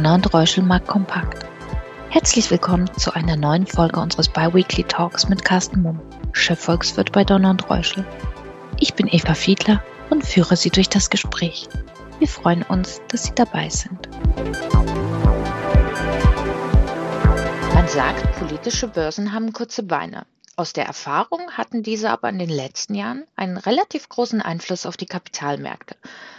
Donner und Reuschel mag kompakt. Herzlich willkommen zu einer neuen Folge unseres Biweekly Talks mit Carsten Mumm, Chefvolkswirt bei Donner und Reuschel. Ich bin Eva Fiedler und führe Sie durch das Gespräch. Wir freuen uns, dass Sie dabei sind. Man sagt, politische Börsen haben kurze Beine. Aus der Erfahrung hatten diese aber in den letzten Jahren einen relativ großen Einfluss auf die Kapitalmärkte,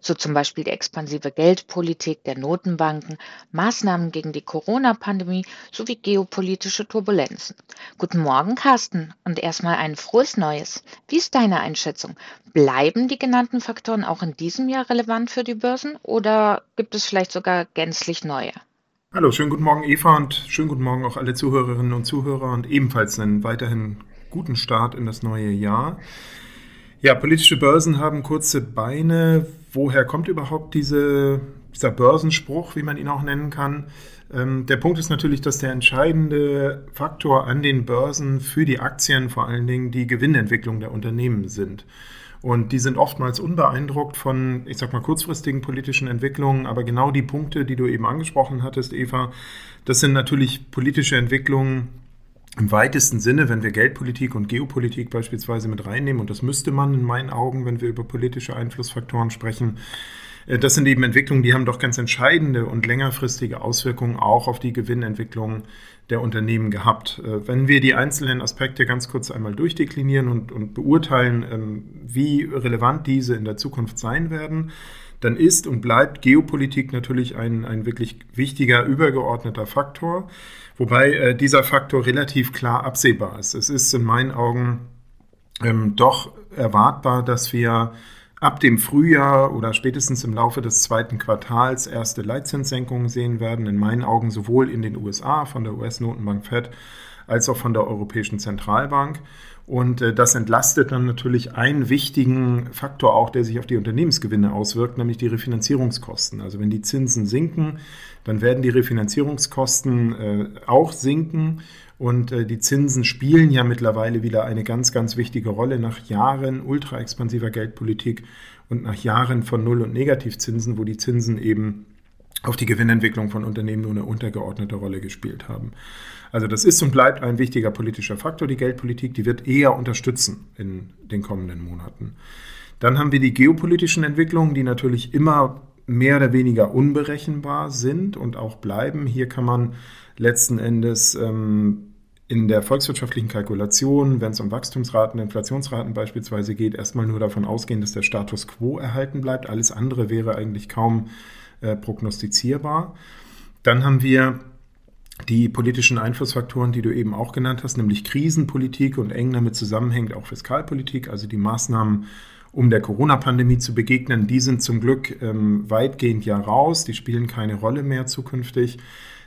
so zum Beispiel die expansive Geldpolitik der Notenbanken, Maßnahmen gegen die Corona-Pandemie sowie geopolitische Turbulenzen. Guten Morgen, Carsten, und erstmal ein frohes Neues. Wie ist deine Einschätzung? Bleiben die genannten Faktoren auch in diesem Jahr relevant für die Börsen oder gibt es vielleicht sogar gänzlich neue? Hallo, schönen guten Morgen Eva und schönen guten Morgen auch alle Zuhörerinnen und Zuhörer und ebenfalls einen weiterhin guten Start in das neue Jahr. Ja, politische Börsen haben kurze Beine. Woher kommt überhaupt diese, dieser Börsenspruch, wie man ihn auch nennen kann? Ähm, der Punkt ist natürlich, dass der entscheidende Faktor an den Börsen für die Aktien vor allen Dingen die Gewinnentwicklung der Unternehmen sind. Und die sind oftmals unbeeindruckt von, ich sag mal, kurzfristigen politischen Entwicklungen. Aber genau die Punkte, die du eben angesprochen hattest, Eva, das sind natürlich politische Entwicklungen, im weitesten Sinne, wenn wir Geldpolitik und Geopolitik beispielsweise mit reinnehmen, und das müsste man in meinen Augen, wenn wir über politische Einflussfaktoren sprechen, äh, das sind eben Entwicklungen, die haben doch ganz entscheidende und längerfristige Auswirkungen auch auf die Gewinnentwicklung der Unternehmen gehabt. Äh, wenn wir die einzelnen Aspekte ganz kurz einmal durchdeklinieren und, und beurteilen, ähm, wie relevant diese in der Zukunft sein werden, dann ist und bleibt Geopolitik natürlich ein, ein wirklich wichtiger, übergeordneter Faktor, wobei äh, dieser Faktor relativ klar absehbar ist. Es ist in meinen Augen ähm, doch erwartbar, dass wir ab dem Frühjahr oder spätestens im Laufe des zweiten Quartals erste Leitzinssenkungen sehen werden. In meinen Augen sowohl in den USA von der US-Notenbank Fed als auch von der Europäischen Zentralbank. Und äh, das entlastet dann natürlich einen wichtigen Faktor auch, der sich auf die Unternehmensgewinne auswirkt, nämlich die Refinanzierungskosten. Also wenn die Zinsen sinken, dann werden die Refinanzierungskosten äh, auch sinken. Und äh, die Zinsen spielen ja mittlerweile wieder eine ganz, ganz wichtige Rolle nach Jahren ultra expansiver Geldpolitik und nach Jahren von Null- und Negativzinsen, wo die Zinsen eben auf die Gewinnentwicklung von Unternehmen nur eine untergeordnete Rolle gespielt haben. Also das ist und bleibt ein wichtiger politischer Faktor, die Geldpolitik, die wird eher unterstützen in den kommenden Monaten. Dann haben wir die geopolitischen Entwicklungen, die natürlich immer mehr oder weniger unberechenbar sind und auch bleiben. Hier kann man letzten Endes ähm, in der volkswirtschaftlichen Kalkulation, wenn es um Wachstumsraten, Inflationsraten beispielsweise geht, erstmal nur davon ausgehen, dass der Status quo erhalten bleibt. Alles andere wäre eigentlich kaum äh, prognostizierbar. Dann haben wir die politischen Einflussfaktoren, die du eben auch genannt hast, nämlich Krisenpolitik und eng damit zusammenhängt auch Fiskalpolitik, also die Maßnahmen, um der Corona-Pandemie zu begegnen, die sind zum Glück ähm, weitgehend ja raus, die spielen keine Rolle mehr zukünftig.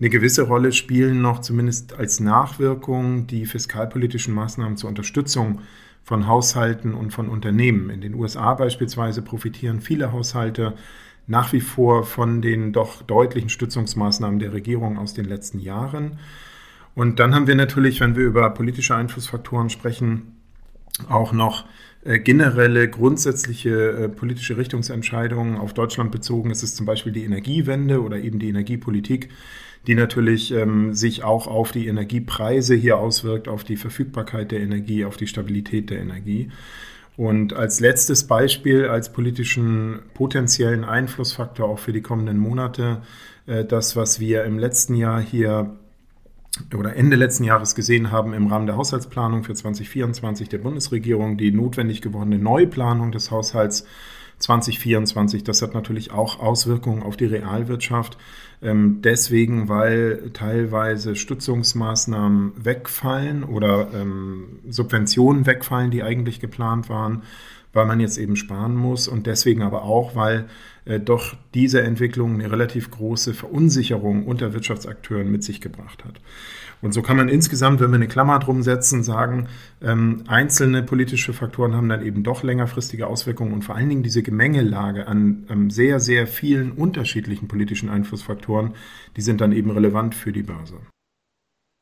Eine gewisse Rolle spielen noch zumindest als Nachwirkung die fiskalpolitischen Maßnahmen zur Unterstützung von Haushalten und von Unternehmen. In den USA beispielsweise profitieren viele Haushalte nach wie vor von den doch deutlichen Stützungsmaßnahmen der Regierung aus den letzten Jahren. Und dann haben wir natürlich, wenn wir über politische Einflussfaktoren sprechen, auch noch äh, generelle, grundsätzliche äh, politische Richtungsentscheidungen auf Deutschland bezogen. Es ist zum Beispiel die Energiewende oder eben die Energiepolitik, die natürlich ähm, sich auch auf die Energiepreise hier auswirkt, auf die Verfügbarkeit der Energie, auf die Stabilität der Energie. Und als letztes Beispiel, als politischen potenziellen Einflussfaktor auch für die kommenden Monate, äh, das, was wir im letzten Jahr hier oder Ende letzten Jahres gesehen haben im Rahmen der Haushaltsplanung für 2024 der Bundesregierung, die notwendig gewordene Neuplanung des Haushalts 2024. Das hat natürlich auch Auswirkungen auf die Realwirtschaft. Ähm, deswegen, weil teilweise Stützungsmaßnahmen wegfallen oder ähm, Subventionen wegfallen, die eigentlich geplant waren, weil man jetzt eben sparen muss und deswegen aber auch, weil äh, doch diese Entwicklung eine relativ große Verunsicherung unter Wirtschaftsakteuren mit sich gebracht hat. Und so kann man insgesamt, wenn wir eine Klammer drum setzen, sagen, ähm, einzelne politische Faktoren haben dann eben doch längerfristige Auswirkungen und vor allen Dingen diese Gemengelage an ähm, sehr, sehr vielen unterschiedlichen politischen Einflussfaktoren, die sind dann eben relevant für die Börse.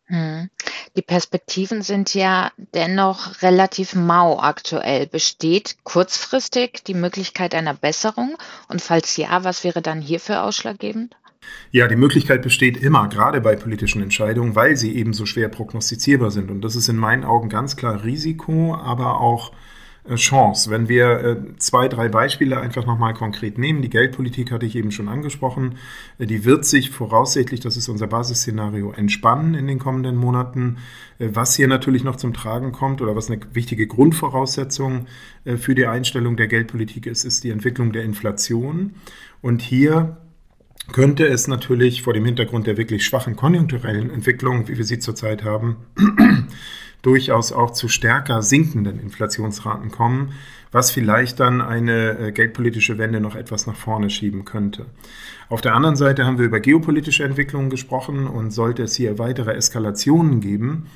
Hm. Die Perspektiven sind ja dennoch relativ mau aktuell. Besteht kurzfristig die Möglichkeit einer Besserung? Und falls ja, was wäre dann hierfür ausschlaggebend? Ja, die Möglichkeit besteht immer, gerade bei politischen Entscheidungen, weil sie eben so schwer prognostizierbar sind. Und das ist in meinen Augen ganz klar Risiko, aber auch Chance. Wenn wir äh, zwei, drei Beispiele einfach nochmal konkret nehmen, die Geldpolitik hatte ich eben schon angesprochen, äh, die wird sich voraussichtlich, das ist unser Basisszenario, entspannen in den kommenden Monaten. Was hier natürlich noch zum Tragen kommt oder was eine wichtige Grundvoraussetzung für die Einstellung der Geldpolitik ist, ist die Entwicklung der Inflation. Und hier könnte es natürlich vor dem Hintergrund der wirklich schwachen konjunkturellen Entwicklung, wie wir sie zurzeit haben, durchaus auch zu stärker sinkenden Inflationsraten kommen, was vielleicht dann eine äh, geldpolitische Wende noch etwas nach vorne schieben könnte. Auf der anderen Seite haben wir über geopolitische Entwicklungen gesprochen und sollte es hier weitere Eskalationen geben,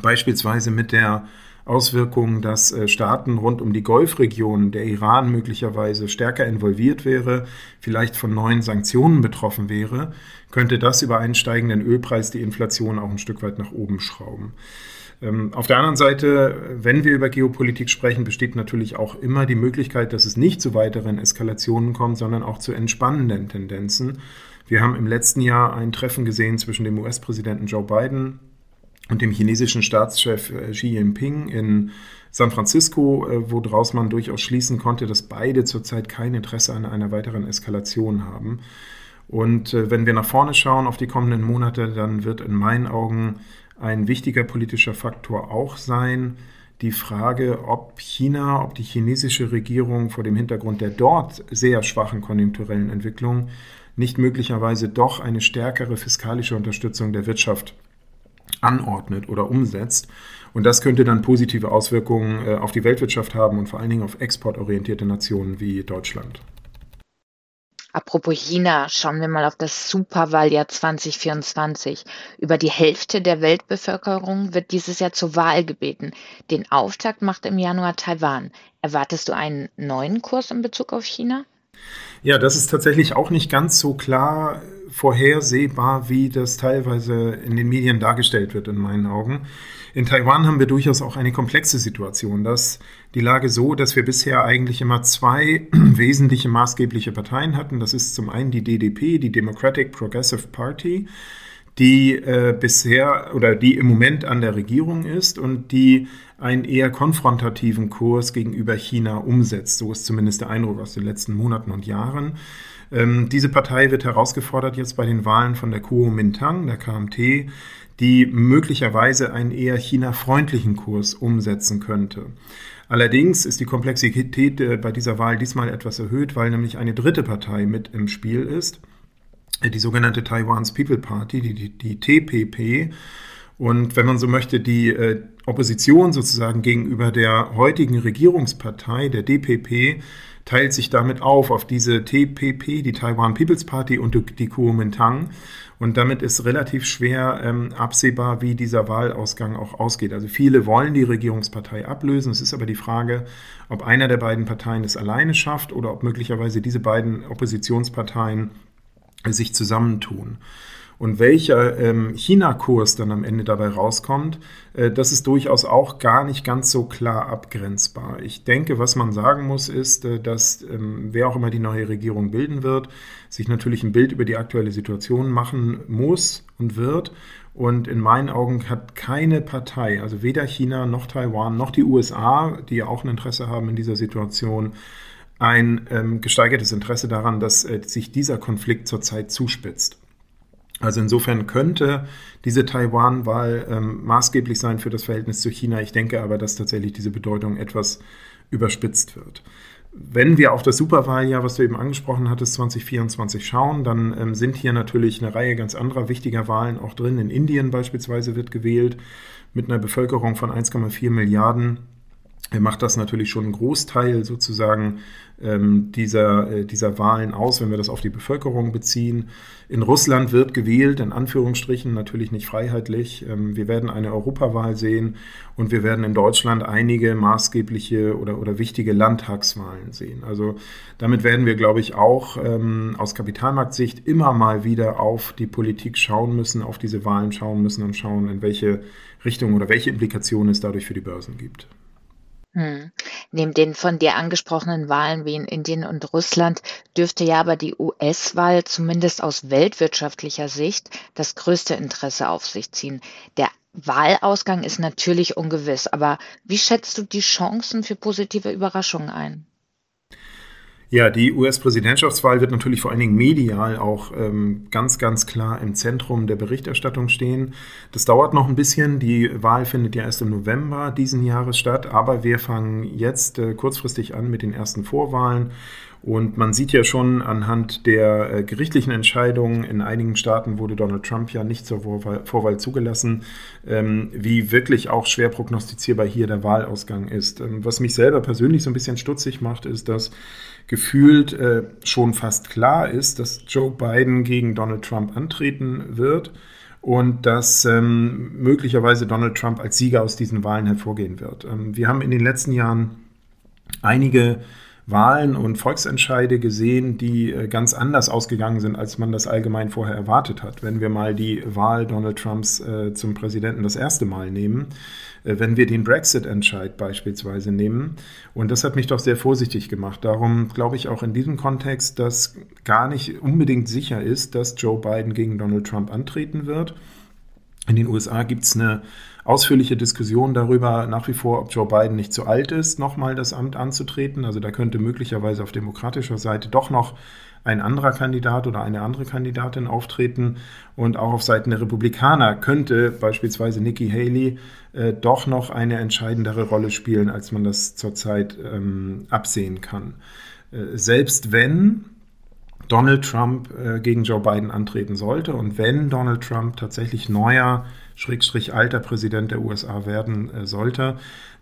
beispielsweise mit der Auswirkungen, dass äh, Staaten rund um die Golfregion, der Iran möglicherweise stärker involviert wäre, vielleicht von neuen Sanktionen betroffen wäre, könnte das über einen steigenden Ölpreis die Inflation auch ein Stück weit nach oben schrauben. Ähm, auf der anderen Seite, wenn wir über Geopolitik sprechen, besteht natürlich auch immer die Möglichkeit, dass es nicht zu weiteren Eskalationen kommt, sondern auch zu entspannenden Tendenzen. Wir haben im letzten Jahr ein Treffen gesehen zwischen dem US-Präsidenten Joe Biden und dem chinesischen Staatschef äh, Xi Jinping in San Francisco, äh, woraus man durchaus schließen konnte, dass beide zurzeit kein Interesse an einer weiteren Eskalation haben. Und äh, wenn wir nach vorne schauen auf die kommenden Monate, dann wird in meinen Augen ein wichtiger politischer Faktor auch sein, die Frage, ob China, ob die chinesische Regierung vor dem Hintergrund der dort sehr schwachen konjunkturellen Entwicklung nicht möglicherweise doch eine stärkere fiskalische Unterstützung der Wirtschaft anordnet oder umsetzt. Und das könnte dann positive Auswirkungen äh, auf die Weltwirtschaft haben und vor allen Dingen auf exportorientierte Nationen wie Deutschland. Apropos China, schauen wir mal auf das Superwahljahr 2024. Über die Hälfte der Weltbevölkerung wird dieses Jahr zur Wahl gebeten. Den Auftakt macht im Januar Taiwan. Erwartest du einen neuen Kurs in Bezug auf China? Ja, das ist tatsächlich auch nicht ganz so klar vorhersehbar, wie das teilweise in den Medien dargestellt wird, in meinen Augen. In Taiwan haben wir durchaus auch eine komplexe Situation. Das die Lage so, dass wir bisher eigentlich immer zwei wesentliche maßgebliche Parteien hatten. Das ist zum einen die DDP, die Democratic Progressive Party, die äh, bisher oder die im Moment an der Regierung ist und die einen eher konfrontativen Kurs gegenüber China umsetzt. So ist zumindest der Eindruck aus den letzten Monaten und Jahren. Ähm, diese Partei wird herausgefordert jetzt bei den Wahlen von der Kuomintang, der KMT, die möglicherweise einen eher China-freundlichen Kurs umsetzen könnte. Allerdings ist die Komplexität äh, bei dieser Wahl diesmal etwas erhöht, weil nämlich eine dritte Partei mit im Spiel ist, die sogenannte Taiwan's People Party, die, die, die TPP. Und wenn man so möchte, die äh, Opposition sozusagen gegenüber der heutigen Regierungspartei, der DPP, teilt sich damit auf auf diese TPP, die Taiwan People's Party und die Kuomintang. Und damit ist relativ schwer ähm, absehbar, wie dieser Wahlausgang auch ausgeht. Also viele wollen die Regierungspartei ablösen. Es ist aber die Frage, ob einer der beiden Parteien es alleine schafft oder ob möglicherweise diese beiden Oppositionsparteien sich zusammentun. Und welcher ähm, China-Kurs dann am Ende dabei rauskommt, äh, das ist durchaus auch gar nicht ganz so klar abgrenzbar. Ich denke, was man sagen muss, ist, äh, dass ähm, wer auch immer die neue Regierung bilden wird, sich natürlich ein Bild über die aktuelle Situation machen muss und wird. Und in meinen Augen hat keine Partei, also weder China noch Taiwan noch die USA, die ja auch ein Interesse haben in dieser Situation, ein ähm, gesteigertes Interesse daran, dass äh, sich dieser Konflikt zurzeit zuspitzt. Also insofern könnte diese Taiwan-Wahl ähm, maßgeblich sein für das Verhältnis zu China. Ich denke aber, dass tatsächlich diese Bedeutung etwas überspitzt wird. Wenn wir auf das Superwahljahr, was du eben angesprochen hattest, 2024 schauen, dann ähm, sind hier natürlich eine Reihe ganz anderer wichtiger Wahlen auch drin. In Indien beispielsweise wird gewählt mit einer Bevölkerung von 1,4 Milliarden macht das natürlich schon einen Großteil sozusagen ähm, dieser, äh, dieser Wahlen aus, wenn wir das auf die Bevölkerung beziehen. In Russland wird gewählt, in Anführungsstrichen, natürlich nicht freiheitlich. Ähm, wir werden eine Europawahl sehen und wir werden in Deutschland einige maßgebliche oder, oder wichtige Landtagswahlen sehen. Also damit werden wir, glaube ich, auch ähm, aus Kapitalmarktsicht immer mal wieder auf die Politik schauen müssen, auf diese Wahlen schauen müssen und schauen, in welche Richtung oder welche Implikationen es dadurch für die Börsen gibt. Hm. Neben den von dir angesprochenen Wahlen wie in Indien und Russland dürfte ja aber die US-Wahl zumindest aus weltwirtschaftlicher Sicht das größte Interesse auf sich ziehen. Der Wahlausgang ist natürlich ungewiss, aber wie schätzt du die Chancen für positive Überraschungen ein? Ja, die US-Präsidentschaftswahl wird natürlich vor allen Dingen medial auch ähm, ganz, ganz klar im Zentrum der Berichterstattung stehen. Das dauert noch ein bisschen. Die Wahl findet ja erst im November diesen Jahres statt, aber wir fangen jetzt äh, kurzfristig an mit den ersten Vorwahlen. Und man sieht ja schon anhand der äh, gerichtlichen Entscheidungen, in einigen Staaten wurde Donald Trump ja nicht zur Vorwahl, Vorwahl zugelassen, ähm, wie wirklich auch schwer prognostizierbar hier der Wahlausgang ist. Ähm, was mich selber persönlich so ein bisschen stutzig macht, ist, dass gefühlt äh, schon fast klar ist, dass Joe Biden gegen Donald Trump antreten wird und dass ähm, möglicherweise Donald Trump als Sieger aus diesen Wahlen hervorgehen wird. Ähm, wir haben in den letzten Jahren einige Wahlen und Volksentscheide gesehen, die äh, ganz anders ausgegangen sind, als man das allgemein vorher erwartet hat. Wenn wir mal die Wahl Donald Trumps äh, zum Präsidenten das erste Mal nehmen, äh, wenn wir den Brexit-Entscheid beispielsweise nehmen. Und das hat mich doch sehr vorsichtig gemacht. Darum glaube ich auch in diesem Kontext, dass gar nicht unbedingt sicher ist, dass Joe Biden gegen Donald Trump antreten wird. In den USA gibt es eine ausführliche Diskussion darüber nach wie vor, ob Joe Biden nicht zu alt ist, nochmal das Amt anzutreten. Also da könnte möglicherweise auf demokratischer Seite doch noch ein anderer Kandidat oder eine andere Kandidatin auftreten. Und auch auf Seiten der Republikaner könnte beispielsweise Nikki Haley äh, doch noch eine entscheidendere Rolle spielen, als man das zurzeit ähm, absehen kann. Äh, selbst wenn Donald Trump äh, gegen Joe Biden antreten sollte und wenn Donald Trump tatsächlich neuer, schrägstrich alter Präsident der USA werden äh, sollte,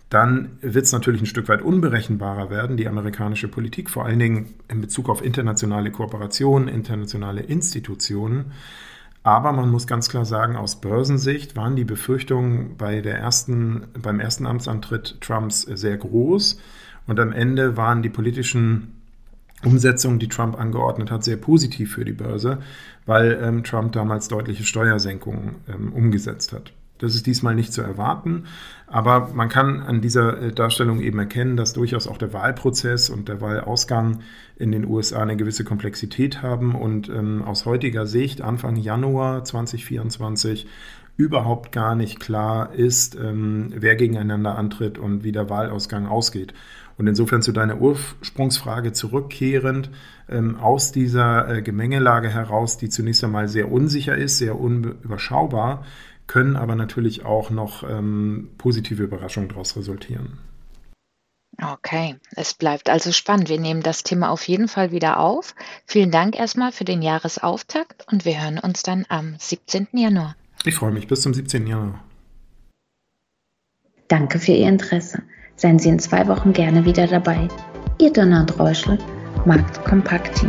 dann wird es natürlich ein Stück weit unberechenbarer werden, die amerikanische Politik, vor allen Dingen in Bezug auf internationale Kooperationen, internationale Institutionen. Aber man muss ganz klar sagen, aus Börsensicht waren die Befürchtungen bei der ersten, beim ersten Amtsantritt Trumps sehr groß. Und am Ende waren die politischen Umsetzung, die Trump angeordnet hat, sehr positiv für die Börse, weil ähm, Trump damals deutliche Steuersenkungen ähm, umgesetzt hat. Das ist diesmal nicht zu erwarten, aber man kann an dieser äh, Darstellung eben erkennen, dass durchaus auch der Wahlprozess und der Wahlausgang in den USA eine gewisse Komplexität haben und ähm, aus heutiger Sicht Anfang Januar 2024 überhaupt gar nicht klar ist, ähm, wer gegeneinander antritt und wie der Wahlausgang ausgeht. Und insofern zu deiner Ursprungsfrage zurückkehrend, ähm, aus dieser äh, Gemengelage heraus, die zunächst einmal sehr unsicher ist, sehr unüberschaubar, können aber natürlich auch noch ähm, positive Überraschungen daraus resultieren. Okay, es bleibt also spannend. Wir nehmen das Thema auf jeden Fall wieder auf. Vielen Dank erstmal für den Jahresauftakt und wir hören uns dann am 17. Januar. Ich freue mich. Bis zum 17. Januar. Danke für Ihr Interesse. Seien Sie in zwei Wochen gerne wieder dabei. Ihr Donner und Reuschel, Markt Kompakt.